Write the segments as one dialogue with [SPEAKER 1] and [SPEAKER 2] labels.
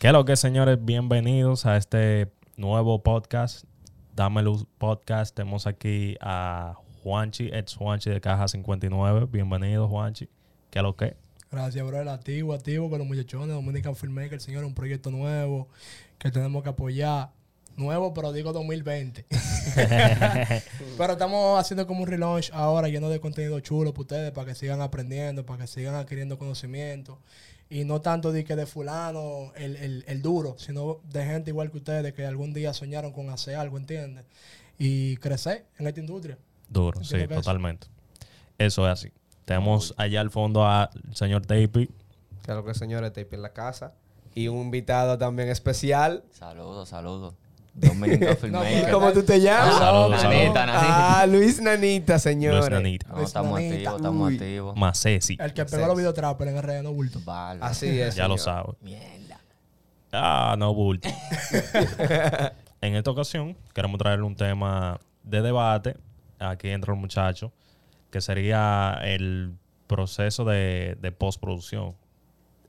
[SPEAKER 1] ¿Qué es lo que, señores? Bienvenidos a este nuevo podcast, Dame Luz Podcast. Tenemos aquí a Juanchi, ex Juanchi de Caja 59. Bienvenido, Juanchi. ¿Qué es lo que?
[SPEAKER 2] Gracias, bro. El activo, activo con los muchachones. Dominican Filmmaker, señor, un proyecto nuevo que tenemos que apoyar. Nuevo, pero digo 2020. pero estamos haciendo como un relaunch ahora lleno de contenido chulo para ustedes, para que sigan aprendiendo, para que sigan adquiriendo conocimiento. Y no tanto de que de fulano, el, el, el duro, sino de gente igual que ustedes que algún día soñaron con hacer algo, ¿entiendes? Y crecer en esta industria.
[SPEAKER 1] Duro, sí, totalmente. Eso es así. Tenemos allá al fondo al señor Tapey.
[SPEAKER 3] Claro que señores, Tapey en la casa. Y un invitado también especial.
[SPEAKER 4] Saludos, saludos. Filmmaker.
[SPEAKER 3] ¿Cómo tú te llamas?
[SPEAKER 4] Nanita, Nanita.
[SPEAKER 3] Ah, Luis Nanita, señores.
[SPEAKER 1] Luis Nanita.
[SPEAKER 4] No, estamos
[SPEAKER 2] Nanita.
[SPEAKER 4] activos, estamos
[SPEAKER 3] Uy.
[SPEAKER 4] activos.
[SPEAKER 1] Macesi.
[SPEAKER 2] El que pegó los videotrappers en el RD, no bulto.
[SPEAKER 4] Vale.
[SPEAKER 3] Así es.
[SPEAKER 1] Ya lo
[SPEAKER 3] señor.
[SPEAKER 1] sabe.
[SPEAKER 4] Mierda.
[SPEAKER 1] Ah, no bulto. en esta ocasión queremos traerle un tema de debate. Aquí entra un muchacho. Que sería el proceso de, de postproducción.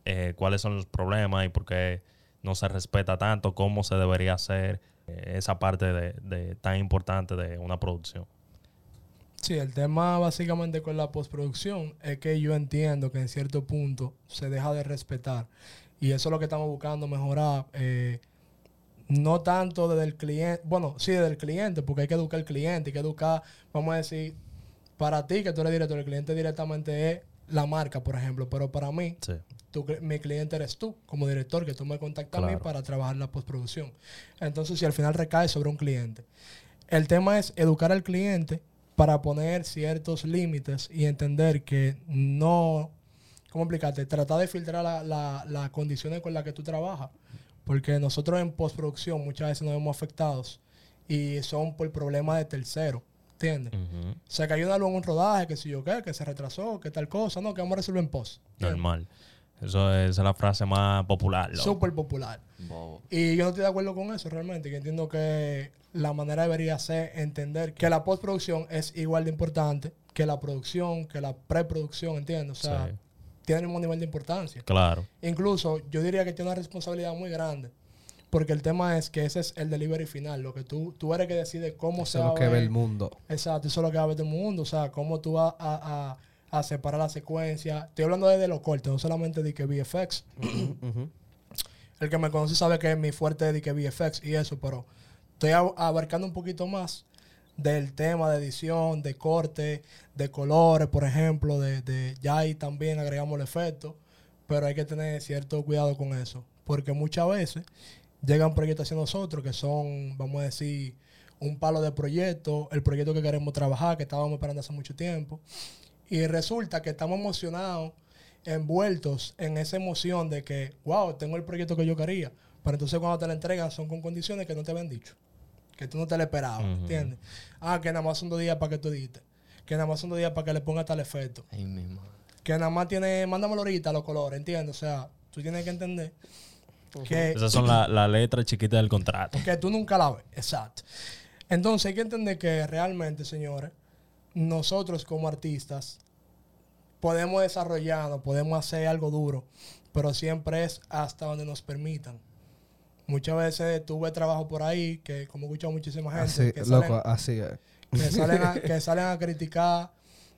[SPEAKER 1] Eh, ¿Cuáles son los problemas y por qué no se respeta tanto? ¿Cómo se debería hacer esa parte de, tan importante de una producción?
[SPEAKER 2] Sí, el tema básicamente con la postproducción es que yo entiendo que en cierto punto se deja de respetar. Y eso es lo que estamos buscando mejorar. eh, no tanto desde el cliente, bueno, sí desde el cliente, porque hay que educar al cliente, hay que educar, vamos a decir, para ti que tú eres director, el cliente directamente es la marca, por ejemplo, pero para mí,
[SPEAKER 1] Sí.
[SPEAKER 2] tú, mi cliente eres tú, como director, que tú me contactas a mí para trabajar la postproducción. Entonces, si al final recae sobre un cliente. El tema es educar al cliente para poner ciertos límites y entender que no, ¿cómo explicarte? Tratar de filtrar la- la- las condiciones con las que tú trabajas. Porque nosotros en postproducción muchas veces nos vemos afectados y son por problemas de tercero. ¿Entiendes?
[SPEAKER 1] Ujú.
[SPEAKER 2] Se cayó una luz en un rodaje, que si yo qué, que se retrasó, que tal cosa, no, que vamos a resolver en post. ¿entiendes?
[SPEAKER 1] Normal. Eso es, esa es la frase más popular.
[SPEAKER 2] Súper popular.
[SPEAKER 4] Bobo.
[SPEAKER 2] Y yo no estoy de acuerdo con eso realmente. Que entiendo que la manera debería ser entender que la postproducción es igual de importante que la producción, que la preproducción, ¿entiendes? O sea,
[SPEAKER 1] Sí.
[SPEAKER 2] tiene el mismo nivel de importancia.
[SPEAKER 1] Claro.
[SPEAKER 2] Incluso yo diría que tiene una responsabilidad muy grande. Porque el tema es que ese es el delivery final. Lo que tú, tú eres que decide cómo se
[SPEAKER 3] Eso es
[SPEAKER 2] va
[SPEAKER 3] lo que ve el mundo.
[SPEAKER 2] Exacto, eso es lo que va a ver el mundo. O sea, cómo tú vas a, a- a separar la secuencia. Estoy hablando desde los cortes, no solamente de que VFX. El que me conoce sabe que mi fuerte es de que VFX y eso, pero estoy ab- abarcando un poquito más del tema de edición, de corte, de colores, por ejemplo, de, de ya ahí también agregamos el efecto, pero hay que tener cierto cuidado con eso, porque muchas veces llegan proyectos hacia nosotros que son, vamos a decir, un palo de proyecto, el proyecto que queremos trabajar, que estábamos esperando hace mucho tiempo, y resulta que estamos emocionados, envueltos en esa emoción de que, wow, tengo el proyecto que yo quería. Pero entonces cuando te la entregan son con condiciones que no te habían dicho. Que tú no te la esperabas. ¿entiendes? Ah, que nada más son dos días para que tú edites. Que nada más son dos días para que le pongas tal efecto.
[SPEAKER 4] Ahí mismo.
[SPEAKER 2] Que nada más tiene, mándamelo ahorita los colores, ¿entiendes? O sea, tú tienes que entender que
[SPEAKER 1] Esas son la- las letras chiquitas del contrato.
[SPEAKER 2] que tú nunca la ves. Exacto. Entonces hay que entender que realmente, señores, nosotros como artistas podemos desarrollarnos, podemos hacer algo duro, pero siempre es hasta donde nos permitan. Muchas veces tuve trabajo por ahí, que como he escuchado muchísima gente,
[SPEAKER 3] Así,
[SPEAKER 2] que, salen,
[SPEAKER 3] loco, así es.
[SPEAKER 2] que, salen a, que salen a criticar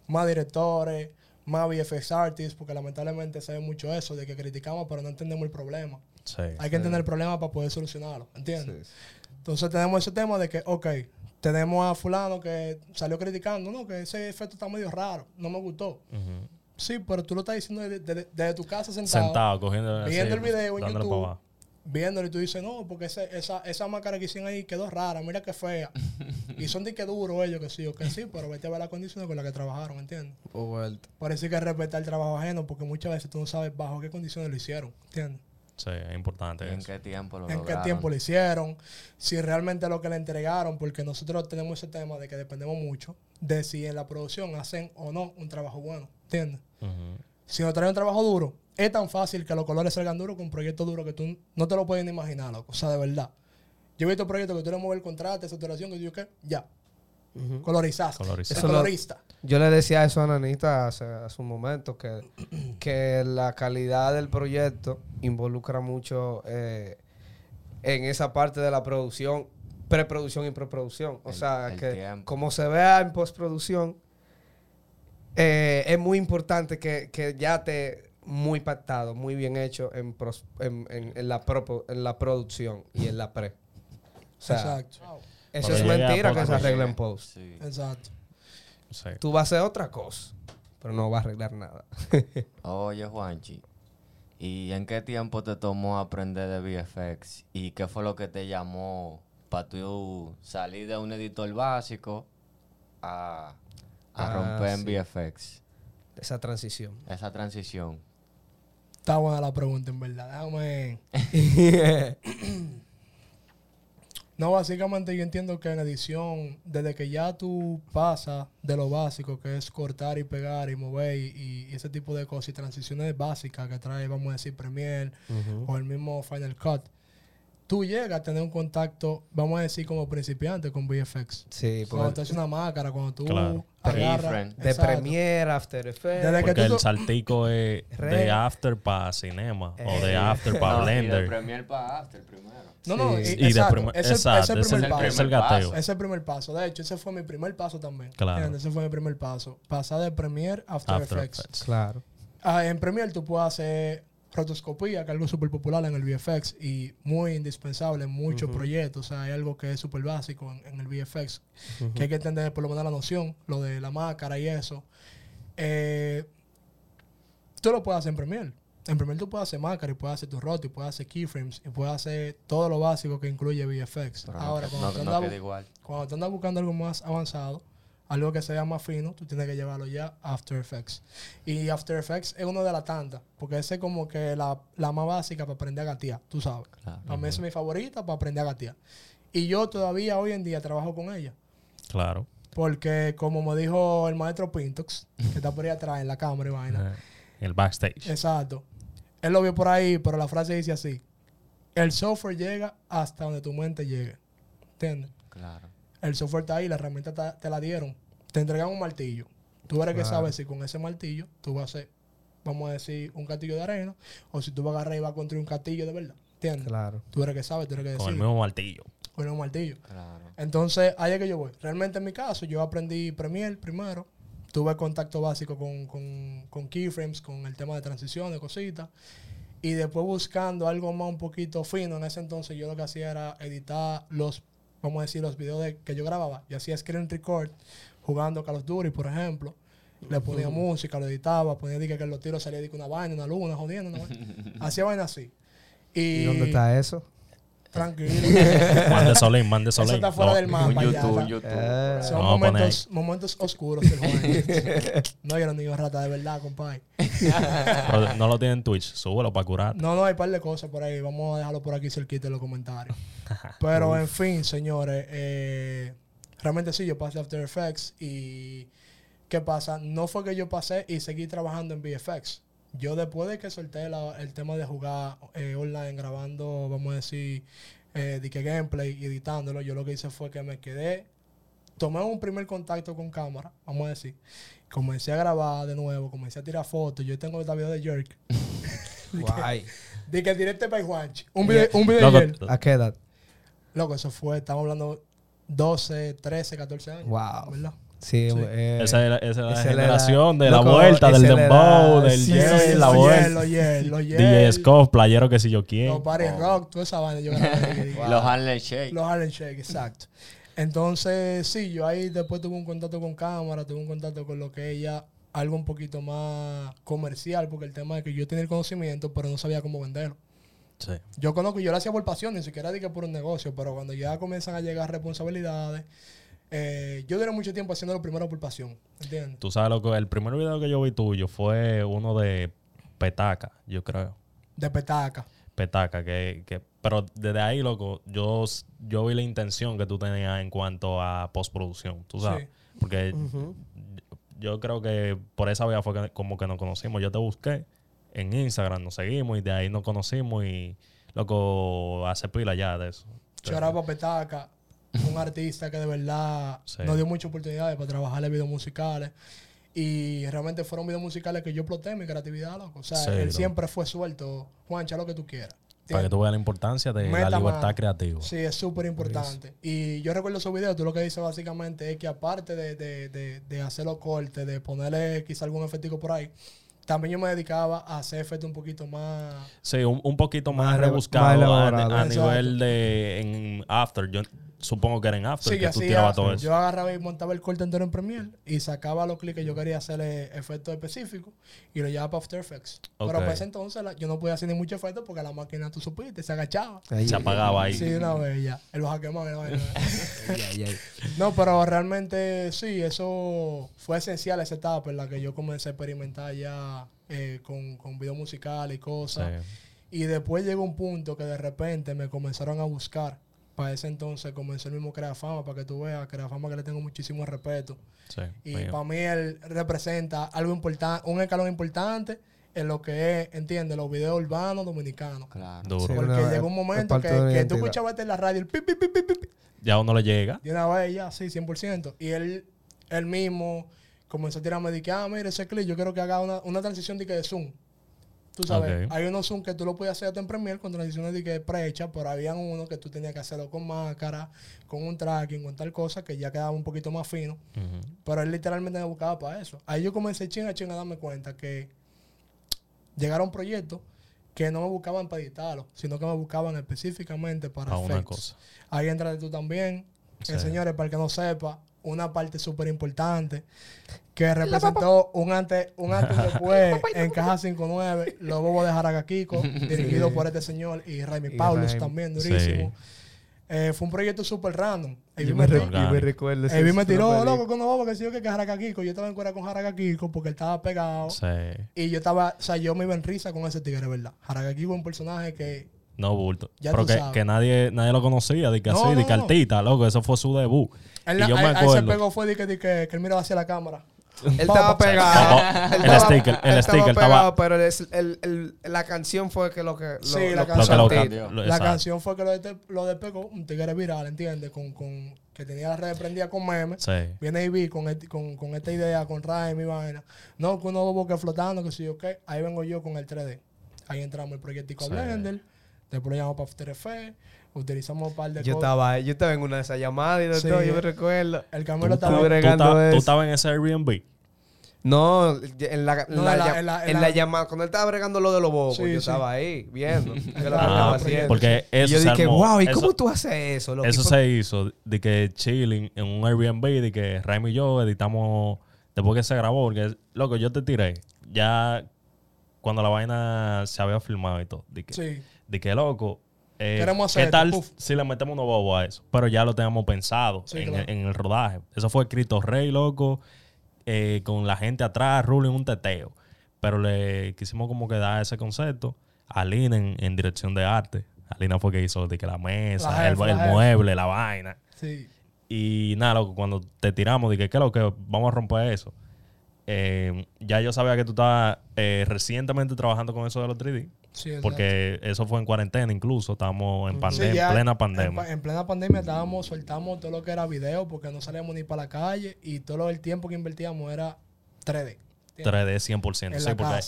[SPEAKER 2] más directores, más VFX artists, porque lamentablemente se ve mucho eso, de que criticamos pero no entendemos el problema.
[SPEAKER 1] Sí.
[SPEAKER 2] Hay que entender el problema para poder solucionarlo, ¿entiendes?
[SPEAKER 3] Sí, sí.
[SPEAKER 2] Entonces tenemos ese tema de que, ok, tenemos a fulano que salió criticando, no, que ese efecto está medio raro, no me gustó.
[SPEAKER 1] Ujú.
[SPEAKER 2] Sí, pero tú lo estás diciendo desde, desde- desde tu casa sentado,
[SPEAKER 1] Sentado, cogiendo.
[SPEAKER 2] viendo el video en YouTube, viéndolo y tú dices, no, porque ese- esa, esa máscara que hicieron ahí quedó rara, mira qué fea. y son de que duro ellos, que sí o que sí, pero vete a ver las condiciones con las que trabajaron, ¿entiendes?
[SPEAKER 3] O vuelta.
[SPEAKER 2] Por eso hay que respetar el trabajo ajeno, porque muchas veces tú no sabes bajo qué condiciones lo hicieron, ¿entiendes?
[SPEAKER 1] Sí, es importante
[SPEAKER 4] ¿Y en
[SPEAKER 1] eso.
[SPEAKER 4] qué tiempo lo
[SPEAKER 2] en qué tiempo lo hicieron, si realmente lo que le entregaron, porque nosotros tenemos ese tema de que dependemos mucho de si en la producción hacen o no un trabajo bueno, ¿entiendes? Si nos traen un trabajo duro, es tan fácil que los colores salgan duros con un proyecto duro que tú no te lo puedes ni imaginar, loco. O sea, de verdad. Yo he visto proyectos que tú le mueves el contrato, saturación, que yo qué, ya. Es
[SPEAKER 3] Eso lo-
[SPEAKER 2] colorista.
[SPEAKER 3] Yo le decía eso a Nanita hace, hace un momento, que, que la calidad del proyecto involucra mucho eh, en esa parte de la producción, preproducción y preproducción. O
[SPEAKER 4] El-
[SPEAKER 3] sea,
[SPEAKER 4] el
[SPEAKER 3] que
[SPEAKER 4] tiempo.
[SPEAKER 3] como se vea en postproducción, eh, es muy importante que, que ya esté muy pactado, muy bien hecho en, pros- en, en- en la, propo- en la producción y en la pre. O sea,
[SPEAKER 2] Exacto.
[SPEAKER 3] Eso
[SPEAKER 1] Cuando
[SPEAKER 3] es mentira que se arregla en post.
[SPEAKER 4] Sí.
[SPEAKER 2] Exacto.
[SPEAKER 1] Sí.
[SPEAKER 3] Tú vas a hacer otra cosa, pero no vas a arreglar nada.
[SPEAKER 4] Oye, Juanchi, ¿y en qué tiempo te tomó aprender de VFX? ¿Y qué fue lo que te llamó para tú salir de un editor básico a, a
[SPEAKER 3] Ah,
[SPEAKER 4] romper en. VFX?
[SPEAKER 3] Esa transición.
[SPEAKER 4] Esa transición.
[SPEAKER 2] Está buena la pregunta, en verdad. Déjame. No, básicamente yo entiendo que en edición, desde que ya tú pasas de lo básico, que es cortar y pegar y mover y, y ese tipo de cosas, y transiciones básicas que trae, vamos a decir, Premiere o el mismo Final Cut, tú llegas a tener un contacto, vamos a decir, como principiante con VFX.
[SPEAKER 3] Sí,
[SPEAKER 2] Cuando tú haces una máscara, cuando tú
[SPEAKER 1] Claro.
[SPEAKER 2] agarras...
[SPEAKER 3] De. Premiere, After Effects.
[SPEAKER 2] Desde que
[SPEAKER 1] Porque
[SPEAKER 2] tú-
[SPEAKER 1] el saltico es
[SPEAKER 3] Re-
[SPEAKER 1] de after para cinema o de
[SPEAKER 3] Eh.
[SPEAKER 1] after para
[SPEAKER 4] No, y de
[SPEAKER 1] Blender.
[SPEAKER 4] Premiere para After primero.
[SPEAKER 2] No, no,
[SPEAKER 3] Sí.
[SPEAKER 2] y-
[SPEAKER 1] Y de
[SPEAKER 2] exacto,
[SPEAKER 1] primer-
[SPEAKER 2] ese,
[SPEAKER 1] exacto,
[SPEAKER 2] ese
[SPEAKER 1] es
[SPEAKER 2] primer
[SPEAKER 1] el-
[SPEAKER 2] paso.
[SPEAKER 1] ese es el
[SPEAKER 4] Primer
[SPEAKER 1] gateo.
[SPEAKER 4] paso.
[SPEAKER 2] Ese es el primer paso. De hecho, ese fue mi primer paso también.
[SPEAKER 1] Claro.
[SPEAKER 2] ¿Entiendes? Ese fue mi primer paso. Pasar de Premiere a After,
[SPEAKER 1] After
[SPEAKER 2] Effects.
[SPEAKER 1] Effects.
[SPEAKER 3] Claro.
[SPEAKER 2] Ah, en Premiere tú puedes hacer rotoscopía, que es algo súper popular en el VFX y muy indispensable en muchos proyectos. O sea, hay algo que es súper básico en, en el VFX, que hay que entender por lo menos la noción, lo de la máscara y eso. Eh, tú lo puedes hacer en Premiere. En Premiere tú puedes hacer máscara y puedes hacer tu roto y puedes hacer keyframes y puedes hacer todo lo básico que incluye VFX.
[SPEAKER 4] Pero
[SPEAKER 2] Ahora, cuando
[SPEAKER 4] no,
[SPEAKER 2] andas cuando tú andas buscando algo más avanzado, algo que sea más fino, tú tienes que llevarlo ya a After Effects. Y After Effects es uno de las tantas, porque ese es como que la, la más básica para aprender a gatear, tú sabes.
[SPEAKER 4] Claro.
[SPEAKER 2] Para mí esa es mi favorita para aprender a gatear. Y yo todavía hoy en día trabajo con ella.
[SPEAKER 1] Claro.
[SPEAKER 2] Porque como me dijo el maestro Pintox, que está por ahí atrás en la cámara y vaina.
[SPEAKER 1] El backstage.
[SPEAKER 2] Exacto. Él lo vio por ahí, pero la frase dice así. El software llega hasta donde tu mente llegue. ¿Entiendes?
[SPEAKER 4] Claro.
[SPEAKER 2] El software está ahí, la herramienta ta- te la dieron. Te entregan un martillo. Tú eres que sabes si con ese martillo tú vas a hacer, vamos a decir, un castillo de arena, o si tú vas a agarrar y vas a construir un castillo de verdad. ¿Entiendes?
[SPEAKER 3] Claro.
[SPEAKER 2] Tú eres que sabes, tú eres que
[SPEAKER 1] Con el
[SPEAKER 2] decir.
[SPEAKER 1] mismo martillo.
[SPEAKER 2] Con un martillo.
[SPEAKER 4] Claro.
[SPEAKER 2] Entonces, ahí es que yo voy. Realmente en mi caso, yo aprendí Premiere primero. Tuve contacto básico con, con, con keyframes, con el tema de transiciones, cositas. Y después buscando algo más un poquito fino, en ese entonces yo lo que hacía era editar los, vamos a decir, los videos de, que yo grababa. Yo hacía screen record jugando Call of Duty, por ejemplo. Le ponía música, lo editaba, ponía di que los tiros salía que una vaina, una luna, jodiendo. una vaina. Hacía vaina así. Y,
[SPEAKER 3] ¿Y dónde está eso?
[SPEAKER 2] Tranquilo.
[SPEAKER 1] Mande Solín, mande
[SPEAKER 2] Eso
[SPEAKER 1] Solín.
[SPEAKER 2] está fuera
[SPEAKER 1] No,
[SPEAKER 2] del mapa.
[SPEAKER 4] Un
[SPEAKER 2] ya,
[SPEAKER 4] YouTube, un
[SPEAKER 2] está-
[SPEAKER 4] YouTube.
[SPEAKER 3] Eh,
[SPEAKER 2] son momentos, momentos oscuros del no, yo no digo rata de verdad, compadre.
[SPEAKER 1] pero no lo tiene en Twitch. Súbelo para curar.
[SPEAKER 2] No, no, hay un par de cosas por ahí. Vamos a dejarlo por aquí cerquita en los comentarios. Pero, en fin, señores. eh, realmente sí, yo pasé After Effects y... ¿Qué pasa? No fue que yo pasé y seguí trabajando en VFX. Yo después de que solté la- el tema de jugar eh, online, grabando, vamos a decir, eh, de que gameplay y editándolo, yo lo que hice fue que me quedé, tomé un primer contacto con cámara, vamos a decir, comencé a grabar de nuevo, comencé a tirar fotos, yo tengo el video de Jerk,
[SPEAKER 3] Guay.
[SPEAKER 2] de que directo para Juanchi, un video, un video
[SPEAKER 1] Loco,
[SPEAKER 2] de Jerk.
[SPEAKER 3] ¿A qué edad?
[SPEAKER 2] Loco, eso fue, estamos hablando 12, 13, 14 años.
[SPEAKER 3] Wow.
[SPEAKER 2] ¿Verdad?
[SPEAKER 3] Sí,
[SPEAKER 2] Sí.
[SPEAKER 3] eh,
[SPEAKER 1] esa es la, esa es la
[SPEAKER 3] esa es la
[SPEAKER 1] generación de la
[SPEAKER 3] Loco,
[SPEAKER 1] vuelta, del dembow, del
[SPEAKER 3] Sí,
[SPEAKER 1] jazz,
[SPEAKER 3] sí,
[SPEAKER 1] la vuelta.
[SPEAKER 2] Los Yel, los Yel.
[SPEAKER 1] DJ Scott, playero que si yo quién.
[SPEAKER 2] Los Party Rock, toda esa vaina yo grabé.
[SPEAKER 4] Los Harlem Shake.
[SPEAKER 2] Los Harlem Shake, exacto. Entonces, sí, yo ahí después tuve un contacto con cámara, tuve un contacto con lo que ella, algo un poquito más comercial, porque el tema es que yo tenía el conocimiento, pero no sabía cómo venderlo.
[SPEAKER 1] Sí.
[SPEAKER 2] Yo conozco, yo lo hacía por pasión, ni siquiera dije por un negocio, pero cuando ya comienzan a llegar responsabilidades, eh, yo duré mucho tiempo haciéndolo primero por pasión, ¿entiendes?
[SPEAKER 1] Tú sabes lo que el primer video que yo vi tuyo fue uno de Petaca, yo creo.
[SPEAKER 2] De petaca.
[SPEAKER 1] Petaca, que, que pero desde ahí, loco, yo, yo vi la intención que tú tenías en cuanto a postproducción, tú sabes.
[SPEAKER 2] Sí.
[SPEAKER 1] Porque yo creo que por esa vía fue que- como que nos conocimos. Yo te busqué en Instagram, nos seguimos y de ahí nos conocimos y, loco, hace pila ya de eso.
[SPEAKER 2] Choraba Petaca, un artista que de verdad
[SPEAKER 1] Sí.
[SPEAKER 2] nos dio muchas oportunidades para trabajar en videos musicales. Y realmente fueron videos musicales que yo exploté mi creatividad, loco. O sea,
[SPEAKER 1] Sí,
[SPEAKER 2] él siempre fue suelto. Juancha, lo que tú quieras.
[SPEAKER 1] Para que tú veas la importancia de
[SPEAKER 2] Meta
[SPEAKER 1] la libertad
[SPEAKER 2] mano.
[SPEAKER 1] creativa.
[SPEAKER 2] Sí, es súper importante. Y yo recuerdo esos videos, tú lo que dices básicamente es que aparte de, de, de, de hacer los cortes, de ponerle quizá algún efectico por ahí, también yo me dedicaba a hacer efectos un poquito más...
[SPEAKER 1] Sí, un, un poquito más,
[SPEAKER 3] Más re-
[SPEAKER 1] rebuscado
[SPEAKER 3] más
[SPEAKER 1] a, nivel de en After. Yo supongo que era en After
[SPEAKER 2] Sí,
[SPEAKER 1] que
[SPEAKER 2] que
[SPEAKER 1] tú
[SPEAKER 2] hacía-
[SPEAKER 1] tirabas todo eso.
[SPEAKER 2] Yo agarraba y montaba el corte entero en Premiere y sacaba los clics que yo quería hacerle efectos específicos y lo llevaba para After Effects. Pero para ese entonces la- yo no podía hacer ni mucho efecto porque la máquina, tú supiste, se agachaba.
[SPEAKER 3] Ahí,
[SPEAKER 1] Se apagaba ahí.
[SPEAKER 2] Sí, de una vez ya. El baja. No, pero realmente sí, eso fue esencial esa etapa en la que yo comencé a experimentar ya eh, con, con video musical y cosas.
[SPEAKER 1] Sí.
[SPEAKER 2] Y después llegó un punto que de repente me comenzaron a buscar. Para ese entonces comencé el mismo Crea Fama, para que tú veas, Crea Fama que le tengo muchísimo respeto.
[SPEAKER 1] Sí,
[SPEAKER 2] Y
[SPEAKER 1] mío.
[SPEAKER 2] para mí él representa algo importante, un escalón importante en lo que es, ¿entiendes? Los videos urbanos dominicanos.
[SPEAKER 4] Claro.
[SPEAKER 1] Duro.
[SPEAKER 3] Sí.
[SPEAKER 2] Porque
[SPEAKER 3] una-
[SPEAKER 2] llegó un momento que, que tú escuchabas en la radio el pip, pip, pip, pip, pip,
[SPEAKER 1] Ya uno le llega.
[SPEAKER 2] de una vez ya, sí, 100%. Y él, él mismo comenzó a tirarme de que, ah, mira, ese clip, yo quiero que haga una, una transición de que de Zoom. Tú sabes, hay unos Zoom que tú lo puedes hacer hasta en Premiere con transiciones de que prehecha, pero había uno que tú tenías que hacerlo con máscara, con un tracking, con tal cosa, que ya quedaba un poquito más fino. Pero él literalmente me buscaba para eso. Ahí yo comencé chinga a chinga a darme cuenta que llegaron proyectos que no me buscaban para editarlo, sino que me buscaban específicamente para
[SPEAKER 1] cosa.
[SPEAKER 2] Ahí entra tú también.
[SPEAKER 1] Sí.
[SPEAKER 2] Que, señores, para el que no sepa, una parte súper importante que representó un antes, un antes y después en Caja 59, Los Bobos de Jaragaquico, dirigido por este señor y Raimi Paulus también,
[SPEAKER 1] Sí.
[SPEAKER 2] durísimo. Eh, fue un proyecto súper random.
[SPEAKER 3] Yo
[SPEAKER 2] Evi
[SPEAKER 3] me, re- yo me recuerdo.
[SPEAKER 2] Evi me tiró, loco, con los bobos que sí, que Jaragaquico. Yo estaba en cuera con Jaragaquico porque él estaba pegado.
[SPEAKER 1] Sí.
[SPEAKER 2] Y yo estaba, o sea, yo me iba en risa con ese tigre, ¿verdad? Jaragaquico es un personaje que
[SPEAKER 1] No bulto.
[SPEAKER 2] Ya
[SPEAKER 1] Pero
[SPEAKER 2] tú
[SPEAKER 1] que,
[SPEAKER 2] sabes.
[SPEAKER 1] que nadie, nadie lo conocía, de que
[SPEAKER 2] No,
[SPEAKER 1] así, de que
[SPEAKER 2] no.
[SPEAKER 1] artista, loco, eso fue su debut.
[SPEAKER 2] él,
[SPEAKER 1] y yo
[SPEAKER 2] a-
[SPEAKER 1] me
[SPEAKER 2] a él se
[SPEAKER 1] acuerdo.
[SPEAKER 2] pegó fue de que, de que, que él miraba hacia la cámara.
[SPEAKER 3] Él estaba pegado. Él
[SPEAKER 1] El
[SPEAKER 3] estaba-
[SPEAKER 1] sticker, el
[SPEAKER 3] él
[SPEAKER 1] sticker estaba-
[SPEAKER 3] pegado, pero el, el- el- la canción fue que lo que. Lo,
[SPEAKER 2] Sí, la
[SPEAKER 3] lo-
[SPEAKER 1] Lo que
[SPEAKER 2] canción.
[SPEAKER 1] lo
[SPEAKER 2] Sí.
[SPEAKER 1] cambió. lo-
[SPEAKER 2] La
[SPEAKER 1] exacto.
[SPEAKER 2] canción fue que lo, de- lo despegó, un tigre viral, ¿entiendes? Con, con, que tenía las redes prendidas con memes.
[SPEAKER 1] Sí.
[SPEAKER 2] Viene Ivy con, este- con, con esta idea, con Ray, mi vaina. No, que uno que flotando, que sí, ok. Ahí vengo yo con el 3D. Ahí entramos el proyectico
[SPEAKER 1] Sí.
[SPEAKER 2] Blender. Después lo llamamos para After Effects. Utilizamos un par de
[SPEAKER 3] Yo
[SPEAKER 2] cosas.
[SPEAKER 3] estaba ahí, yo estaba en una de esas llamadas y de
[SPEAKER 2] Sí.
[SPEAKER 3] todo, yo me recuerdo.
[SPEAKER 2] El
[SPEAKER 1] tú-
[SPEAKER 2] estaba...
[SPEAKER 3] Tú eso.
[SPEAKER 1] estabas en ese Airbnb.
[SPEAKER 3] No, en la, en
[SPEAKER 2] No,
[SPEAKER 3] la,
[SPEAKER 2] en la-
[SPEAKER 3] llam-
[SPEAKER 2] en la- en
[SPEAKER 3] en
[SPEAKER 2] la-
[SPEAKER 3] la llamada, cuando él estaba bregando lo de los bobos,
[SPEAKER 2] Sí,
[SPEAKER 3] yo
[SPEAKER 2] sí.
[SPEAKER 3] estaba ahí viendo. qué es lo que
[SPEAKER 2] Ah,
[SPEAKER 3] estaba
[SPEAKER 2] porque-
[SPEAKER 3] haciendo.
[SPEAKER 1] Porque
[SPEAKER 3] y
[SPEAKER 1] eso
[SPEAKER 3] yo
[SPEAKER 1] se
[SPEAKER 3] dije,
[SPEAKER 1] armó.
[SPEAKER 3] wow, ¿y
[SPEAKER 1] Eso-
[SPEAKER 3] cómo tú haces eso? loco?
[SPEAKER 1] Eso se hizo de que chilling en un Airbnb, de que Raimi y yo editamos después que se grabó, porque, loco, yo te tiré ya cuando la vaina se había filmado y todo. De que,
[SPEAKER 2] Sí.
[SPEAKER 1] De que loco, eh, ¿qué tal si le metemos unos bobos a eso? Pero ya lo teníamos pensado
[SPEAKER 2] Sí,
[SPEAKER 1] en,
[SPEAKER 2] claro.
[SPEAKER 1] en el rodaje. Eso fue Cristo Rey, loco, eh, con la gente atrás, ruling un teteo. Pero le quisimos como que dar ese concepto a Lina en, en dirección de arte. Alina fue que hizo de que la mesa,
[SPEAKER 2] La
[SPEAKER 1] el,
[SPEAKER 2] jefa,
[SPEAKER 1] el
[SPEAKER 2] la jefa.
[SPEAKER 1] mueble, la vaina.
[SPEAKER 2] Sí.
[SPEAKER 1] Y nada, loco, cuando te tiramos, dije, ¿qué es lo que vamos a romper eso? Eh, ya yo sabía que tú estabas eh, recientemente trabajando con eso de los 3D.
[SPEAKER 2] Sí.
[SPEAKER 1] Porque eso fue en cuarentena incluso. Estábamos en
[SPEAKER 2] Sí,
[SPEAKER 1] pandemia,
[SPEAKER 2] ya
[SPEAKER 1] plena
[SPEAKER 2] En,
[SPEAKER 1] pandemia.
[SPEAKER 2] pa- en plena pandemia estábamos, soltamos todo lo que era video porque no salíamos ni para la calle y todo el tiempo que invertíamos era 3D. ¿entiendes?
[SPEAKER 1] 3D 100%.
[SPEAKER 2] En
[SPEAKER 1] sí, porque,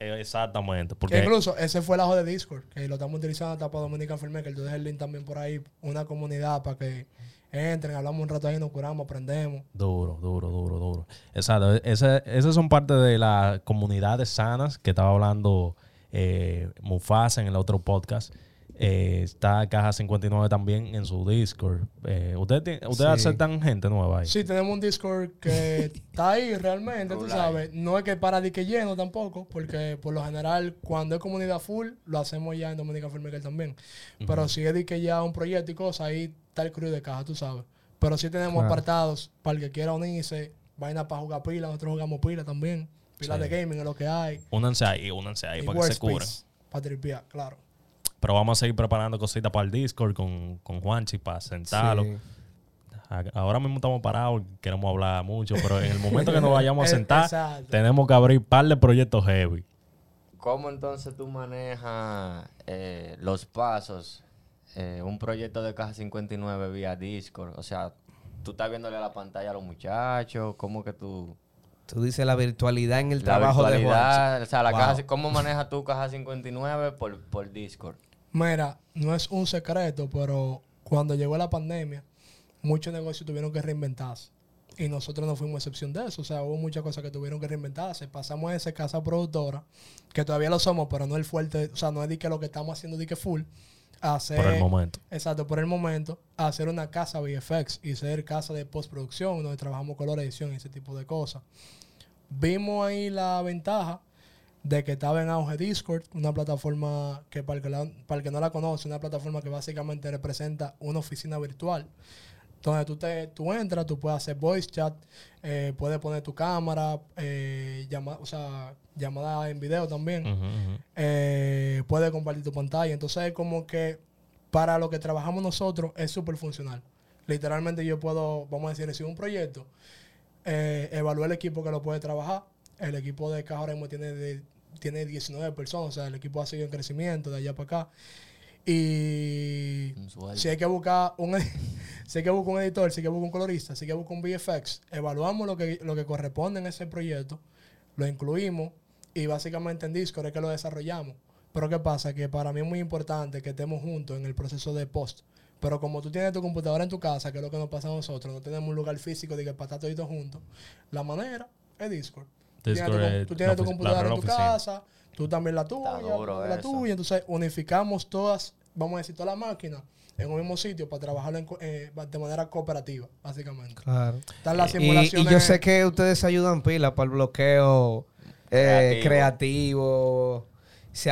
[SPEAKER 1] eh, exactamente.
[SPEAKER 2] Que
[SPEAKER 1] Porque
[SPEAKER 2] incluso ese fue el ajo de Discord, que lo estamos utilizando hasta para Dominican Filmmaker. Tú dejas el link también por ahí, una comunidad para que entren, hablamos un rato ahí, nos curamos, aprendemos.
[SPEAKER 1] Duro, duro, duro, duro. Exacto. Esas son parte de las comunidades sanas que estaba hablando eh, Mufasa en el otro podcast. Eh, está Caja 59 también en su Discord. Eh, ¿Ustedes ustedes
[SPEAKER 3] Sí.
[SPEAKER 1] aceptan gente nueva ahí?
[SPEAKER 2] Sí, tenemos un Discord que está ahí realmente, tú sabes. No es que para de que lleno tampoco, porque por lo general, cuando es comunidad full, lo hacemos ya en Dominican Filmmaker también. Pero si es de que ya un proyecto y cosas, ahí está el crew de caja, tú sabes. Pero sí tenemos
[SPEAKER 3] Claro.
[SPEAKER 2] apartados para el que quiera unirse, vaina para jugar pila, nosotros jugamos pila también. Pila
[SPEAKER 1] Sí.
[SPEAKER 2] de gaming es lo que hay.
[SPEAKER 1] Únanse ahí, únanse ahí
[SPEAKER 2] y
[SPEAKER 1] para que se cubran.
[SPEAKER 2] Para tripear, claro.
[SPEAKER 1] Pero vamos a seguir preparando cositas para el Discord con, con Juanchi para sentarlo.
[SPEAKER 3] Sí.
[SPEAKER 1] Ahora mismo estamos parados, queremos hablar mucho, pero en el momento que nos vayamos a sentar,
[SPEAKER 2] exacto.
[SPEAKER 1] tenemos que abrir un par de proyectos heavy.
[SPEAKER 4] ¿Cómo entonces tú manejas eh, los pasos? eh, un proyecto de Caja 59 vía Discord. O sea, tú estás viéndole a la pantalla a los muchachos. ¿Cómo que tú...?
[SPEAKER 3] Tú dices la virtualidad en el
[SPEAKER 4] La
[SPEAKER 3] trabajo de Juan.
[SPEAKER 4] virtualidad, o sea, la
[SPEAKER 3] Wow.
[SPEAKER 4] caja, ¿cómo manejas tu caja 59 por, por Discord?
[SPEAKER 2] Mira, no es un secreto, pero cuando llegó la pandemia, muchos negocios tuvieron que reinventarse. Y nosotros no fuimos excepción de eso. O sea, hubo muchas cosas que tuvieron que reinventarse. Pasamos de esa casa productora, que todavía lo somos, pero no el fuerte, o sea, no es de que lo que estamos haciendo de que full, a hacer,
[SPEAKER 1] Por el momento.
[SPEAKER 2] Exacto, por el momento, hacer una casa VFX y ser casa de postproducción, donde trabajamos color edición y ese tipo de cosas. Vimos ahí la ventaja de que estaba en auge Discord, una plataforma que para el que, la- para el que no la conoce, una plataforma que básicamente representa una oficina virtual, donde tú, te, tú entras, tú puedes hacer voice chat, eh, puedes poner tu cámara, eh, llama- o sea, llamada en video también
[SPEAKER 1] Ujú, ujú.
[SPEAKER 2] eh, puede compartir tu pantalla. Entonces es como que para lo que trabajamos nosotros es súper funcional. Literalmente yo puedo, vamos a decir, recibir un proyecto, eh, evaluar el equipo que lo puede trabajar. El equipo de Caja tiene, de- tiene 19 personas, o sea, el equipo ha seguido en crecimiento de allá para acá. Y si hay que buscar un si hay que buscar un editor, si hay que buscar un colorista, si hay que buscar un VFX, evaluamos lo que, lo que corresponde en ese proyecto, lo incluimos y básicamente en Discord es que lo desarrollamos. Pero ¿qué pasa? Que para mí es muy importante que estemos juntos en el proceso de post. Pero como tú tienes tu computadora en tu casa, que es lo que nos pasa a nosotros, no tenemos un lugar físico de que para estar toditos juntos, la manera es Discord. Tú tienes tu tú tienes computadora en tu casa, tú también la tuya,
[SPEAKER 4] duro
[SPEAKER 2] la
[SPEAKER 4] eso.
[SPEAKER 2] tuya. Entonces unificamos todas, vamos a decir, todas las máquinas en un mismo sitio para trabajar en eh, de manera cooperativa, básicamente.
[SPEAKER 3] Claro.
[SPEAKER 2] Están las
[SPEAKER 3] Y,
[SPEAKER 2] simulaciones.
[SPEAKER 3] y yo sé que ustedes ayudan pila para el bloqueo eh,
[SPEAKER 4] Creativo.
[SPEAKER 3] creativo. Se,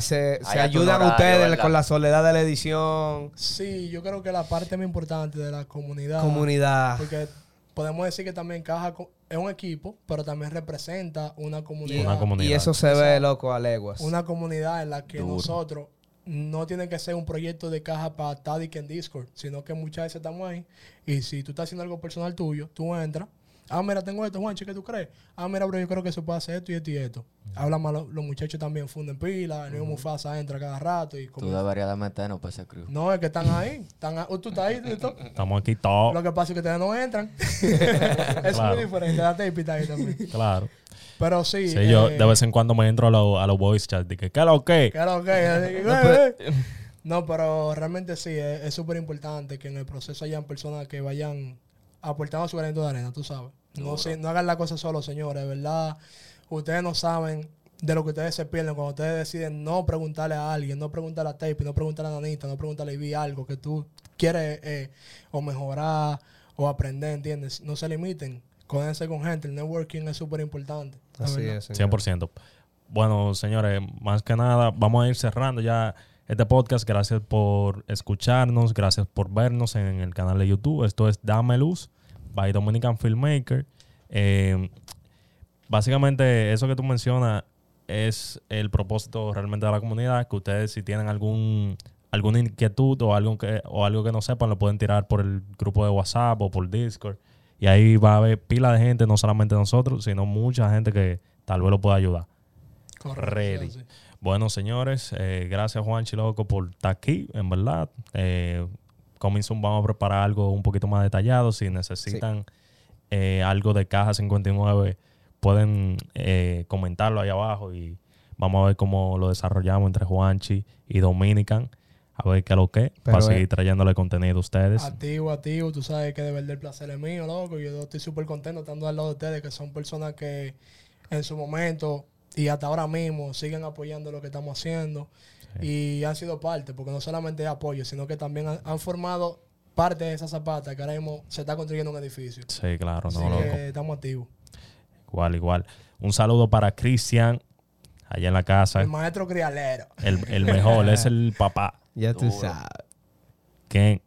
[SPEAKER 3] se, ayudan
[SPEAKER 4] horario,
[SPEAKER 3] ustedes
[SPEAKER 4] ¿verdad?
[SPEAKER 3] con la soledad de la edición,
[SPEAKER 2] Sí, yo creo que la parte más importante de la comunidad.
[SPEAKER 3] comunidad.
[SPEAKER 2] Porque podemos decir que también Caja co- es un equipo, pero también representa una comunidad.
[SPEAKER 1] Una comunidad.
[SPEAKER 3] Y eso se ve, loco, a leguas.
[SPEAKER 2] Una comunidad en la que
[SPEAKER 4] Duro.
[SPEAKER 2] nosotros no tiene que ser un proyecto de caja para que en Discord, sino que muchas veces estamos ahí. Y si tú estás haciendo algo personal tuyo, tú entras. Ah, mira, tengo esto, Juanchi, ¿qué tú crees? Ah, mira, bro, yo creo que se puede hacer esto y esto y esto. Habla más, los, los muchachos también funden pila, el mismo Mufasa entra cada rato y
[SPEAKER 4] Tú
[SPEAKER 2] comienza-
[SPEAKER 4] deberías de meternos para ese crew.
[SPEAKER 2] No, es que están ahí. Están ahí. Tú estás ahí. tú
[SPEAKER 1] Estamos aquí todos.
[SPEAKER 2] Lo que pasa es que ustedes no entran. es
[SPEAKER 1] Claro.
[SPEAKER 2] muy diferente. La tape está ahí también.
[SPEAKER 1] Claro.
[SPEAKER 2] Pero sí.
[SPEAKER 1] Sí, yo
[SPEAKER 2] eh,
[SPEAKER 1] de vez en cuando me entro a los a los voice chats. Dije, ¿qué es lo que?
[SPEAKER 2] Claro, ok. así que, eh, eh. No, pero realmente sí, es es súper importante que en el proceso hayan personas que vayan aportando su granito de arena, tú sabes. No, se- no hagan la cosa solo, señores, de verdad. Ustedes no saben de lo que ustedes se pierden cuando ustedes deciden no preguntarle a alguien, no preguntarle a Tape, no preguntarle a Nanita, no preguntarle a Ivy algo que tú quieres eh, o mejorar o aprender, ¿entiendes? No se limiten, códense con gente, el networking es súper importante.
[SPEAKER 3] Así
[SPEAKER 2] verdad.
[SPEAKER 3] es. señor.
[SPEAKER 1] 100%. Bueno, señores, más que nada, vamos a ir cerrando ya este podcast. Gracias por escucharnos, gracias por vernos en el canal de YouTube. Esto es Dame Luz, by Dominican Filmmaker. Eh, básicamente, eso que tú mencionas es el propósito realmente de la comunidad. Que ustedes, si tienen algún alguna inquietud o algo que o algo que no sepan, lo pueden tirar por el grupo de WhatsApp o por Discord. Y ahí va a haber pila de gente, no solamente nosotros, sino mucha gente que tal vez lo pueda ayudar.
[SPEAKER 2] Correcto,
[SPEAKER 1] Ready.
[SPEAKER 2] sí, sí.
[SPEAKER 1] Bueno, señores, eh, gracias Juan Chiloco por estar aquí, en verdad. Eh, Coming soon vamos a preparar algo un poquito más detallado. Si necesitan eh, algo de caja 59, pueden eh, comentarlo ahí abajo y vamos a ver cómo lo desarrollamos entre Juanchi y Dominican. A ver qué es lo que,
[SPEAKER 3] Pero,
[SPEAKER 1] para seguir trayéndole contenido a ustedes.
[SPEAKER 2] Activo, activo. Tú sabes que de verdad el placer es mío, loco. Yo estoy súper contento estando al lado de ustedes, que son personas que en su momento y hasta ahora mismo siguen apoyando lo que estamos haciendo. Y han sido parte, porque no solamente es apoyo, sino que también han, han formado parte de esa zapata que ahora mismo se está construyendo un edificio.
[SPEAKER 1] Sí, claro, no, loco.
[SPEAKER 2] que estamos activos.
[SPEAKER 1] Igual, igual. Un saludo para Cristian, allá en la casa.
[SPEAKER 2] El maestro crialero.
[SPEAKER 1] El, el mejor, es el papá.
[SPEAKER 3] Ya tú
[SPEAKER 4] Duro.
[SPEAKER 3] sabes.
[SPEAKER 1] Ken.